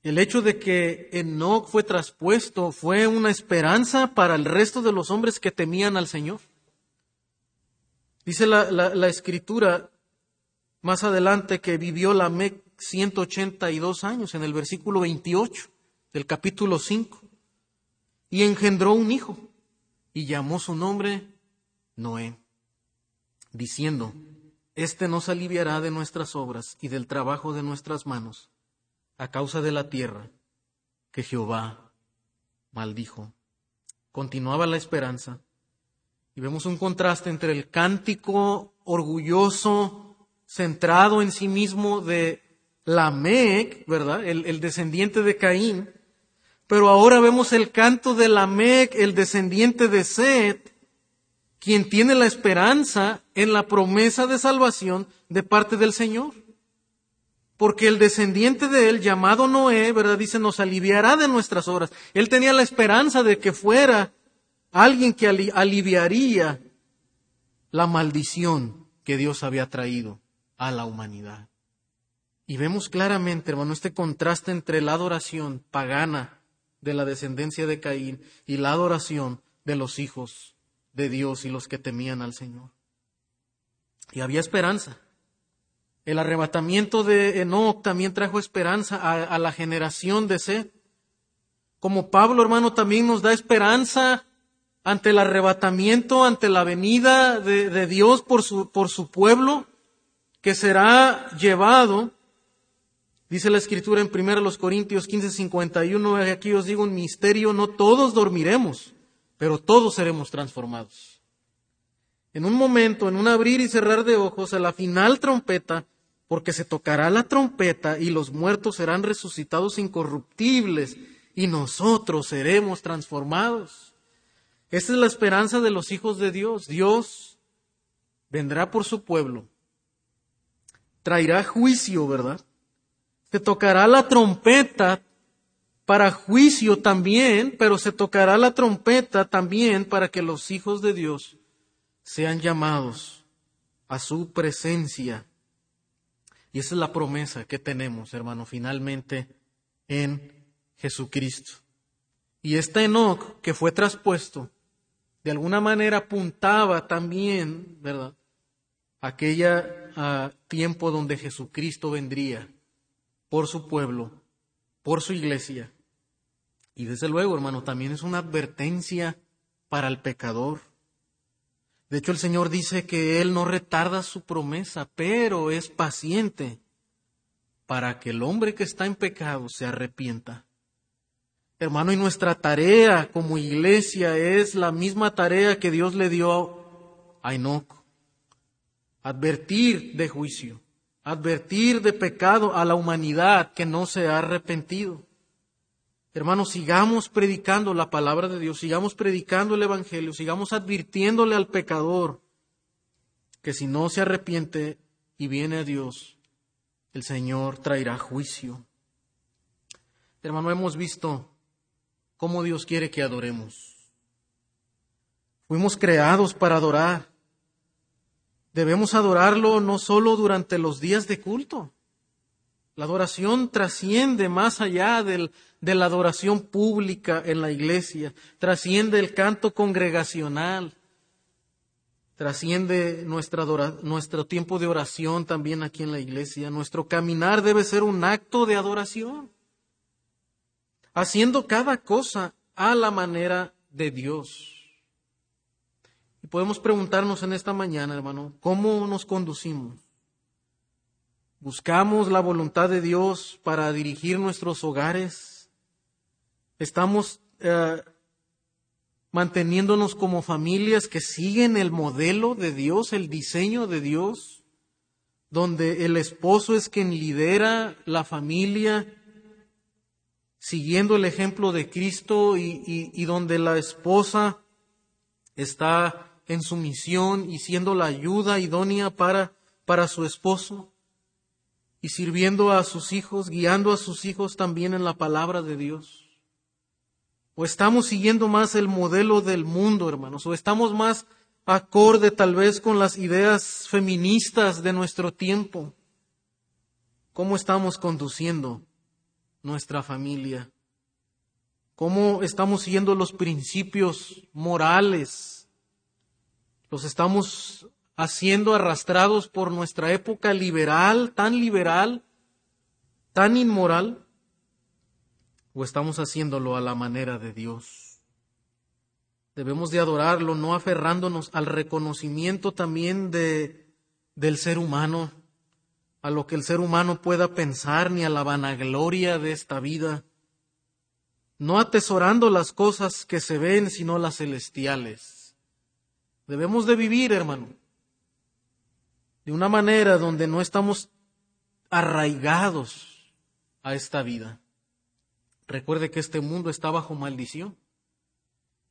el hecho de que Enoch fue traspuesto fue una esperanza para el resto de los hombres que temían al Señor. Dice la, escritura más adelante que vivió la Mec 182 años en el versículo 28 del capítulo 5 y engendró un hijo y llamó su nombre Noé, diciendo, Este nos aliviará de nuestras obras y del trabajo de nuestras manos a causa de la tierra que Jehová maldijo. Continuaba la esperanza y vemos un contraste entre el cántico orgulloso, centrado en sí mismo de Lamec, ¿verdad? El, descendiente de Caín. Pero ahora vemos el canto de Lamec, el descendiente de Set, quien tiene la esperanza en la promesa de salvación de parte del Señor. Porque el descendiente de él, llamado Noé, ¿verdad? Dice, nos aliviará de nuestras obras. Él tenía la esperanza de que fuera alguien que aliviaría la maldición que Dios había traído a la humanidad. Y vemos claramente, hermano, este contraste entre la adoración pagana de la descendencia de Caín y la adoración de los hijos de Dios y los que temían al Señor. Y había esperanza. El arrebatamiento de Enoch también trajo esperanza a, la generación de Seth. Como Pablo, hermano, también nos da esperanza ante el arrebatamiento, ante la venida de, Dios por su, por su pueblo, que será llevado Dice la escritura en 1 Corintios 15, 51, aquí os digo un misterio, no todos dormiremos, pero todos seremos transformados. En un momento, en un abrir y cerrar de ojos, a la final trompeta, porque se tocará la trompeta y los muertos serán resucitados incorruptibles y nosotros seremos transformados. Esta es la esperanza de los hijos de Dios. Dios vendrá por su pueblo, traerá juicio, ¿verdad? Se tocará la trompeta para juicio también, pero se tocará la trompeta también para que los hijos de Dios sean llamados a su presencia. Y esa es la promesa que tenemos, hermano, finalmente en Jesucristo. Y este Enoch que fue traspuesto, de alguna manera apuntaba también, ¿verdad? Aquella ah, tiempo donde Jesucristo vendría por su pueblo, por su iglesia. Y desde luego, hermano, también es una advertencia para el pecador. De hecho, el Señor dice que Él no retarda su promesa, pero es paciente para que el hombre que está en pecado se arrepienta. Hermano, y nuestra tarea como iglesia es la misma tarea que Dios le dio a Enoch. Advertir de juicio advertir de pecado a la humanidad que no se ha arrepentido. Hermanos, sigamos predicando la palabra de Dios, sigamos predicando el Evangelio, sigamos advirtiéndole al pecador que si no se arrepiente y viene a Dios, el Señor traerá juicio. Hermano, hemos visto cómo Dios quiere que adoremos. Fuimos creados para adorar. Debemos adorarlo no solo durante los días de culto. La adoración trasciende más allá de la adoración pública en la iglesia, trasciende el canto congregacional, trasciende nuestro tiempo de oración también aquí en la iglesia. Nuestro caminar debe ser un acto de adoración, haciendo cada cosa a la manera de Dios. Podemos preguntarnos en esta mañana, hermano, ¿cómo nos conducimos? ¿Buscamos la voluntad de Dios para dirigir nuestros hogares? ¿Estamos eh, manteniéndonos como familias que siguen el modelo de Dios, el diseño de Dios, donde el esposo es quien lidera la familia, siguiendo el ejemplo de Cristo y donde la esposa está en su misión y siendo la ayuda idónea para, para su esposo y sirviendo a sus hijos, guiando a sus hijos también en la palabra de Dios. O estamos siguiendo más el modelo del mundo, hermanos, o estamos más acorde tal vez con las ideas feministas de nuestro tiempo. ¿Cómo estamos conduciendo nuestra familia? ¿Cómo estamos siguiendo los principios morales los estamos haciendo arrastrados por nuestra época liberal, tan liberal, tan inmoral, o estamos haciéndolo a la manera de Dios. Debemos de adorarlo, no aferrándonos al reconocimiento también de, del ser humano, a lo que el ser humano pueda pensar, ni a la vanagloria de esta vida, no atesorando las cosas que se ven, sino las celestiales Debemos de vivir, hermano, de una manera donde no estamos arraigados a esta vida. Recuerde que este mundo está bajo maldición.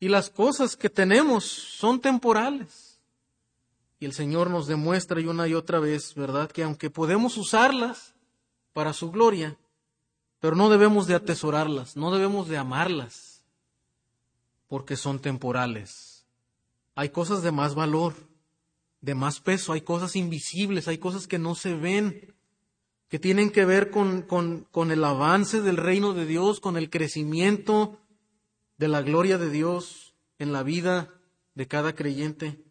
y las cosas que tenemos son temporales. Y el Señor nos demuestra y una y otra vez, ¿verdad?, que aunque podemos usarlas para su gloria, pero no debemos de atesorarlas, no debemos de amarlas, porque son temporales. Hay cosas de más valor, de más peso, hay cosas invisibles, hay cosas que no se ven, que tienen que ver con, con, con el avance del reino de Dios, con el crecimiento de la gloria de Dios en la vida de cada creyente.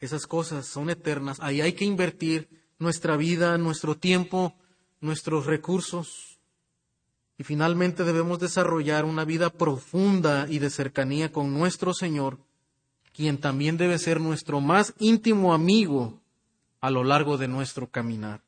Esas cosas son eternas. Ahí hay que invertir nuestra vida, nuestro tiempo, nuestros recursos. Y finalmente debemos desarrollar una vida profunda y de cercanía con nuestro Señor, quien también debe ser nuestro más íntimo amigo a lo largo de nuestro caminar.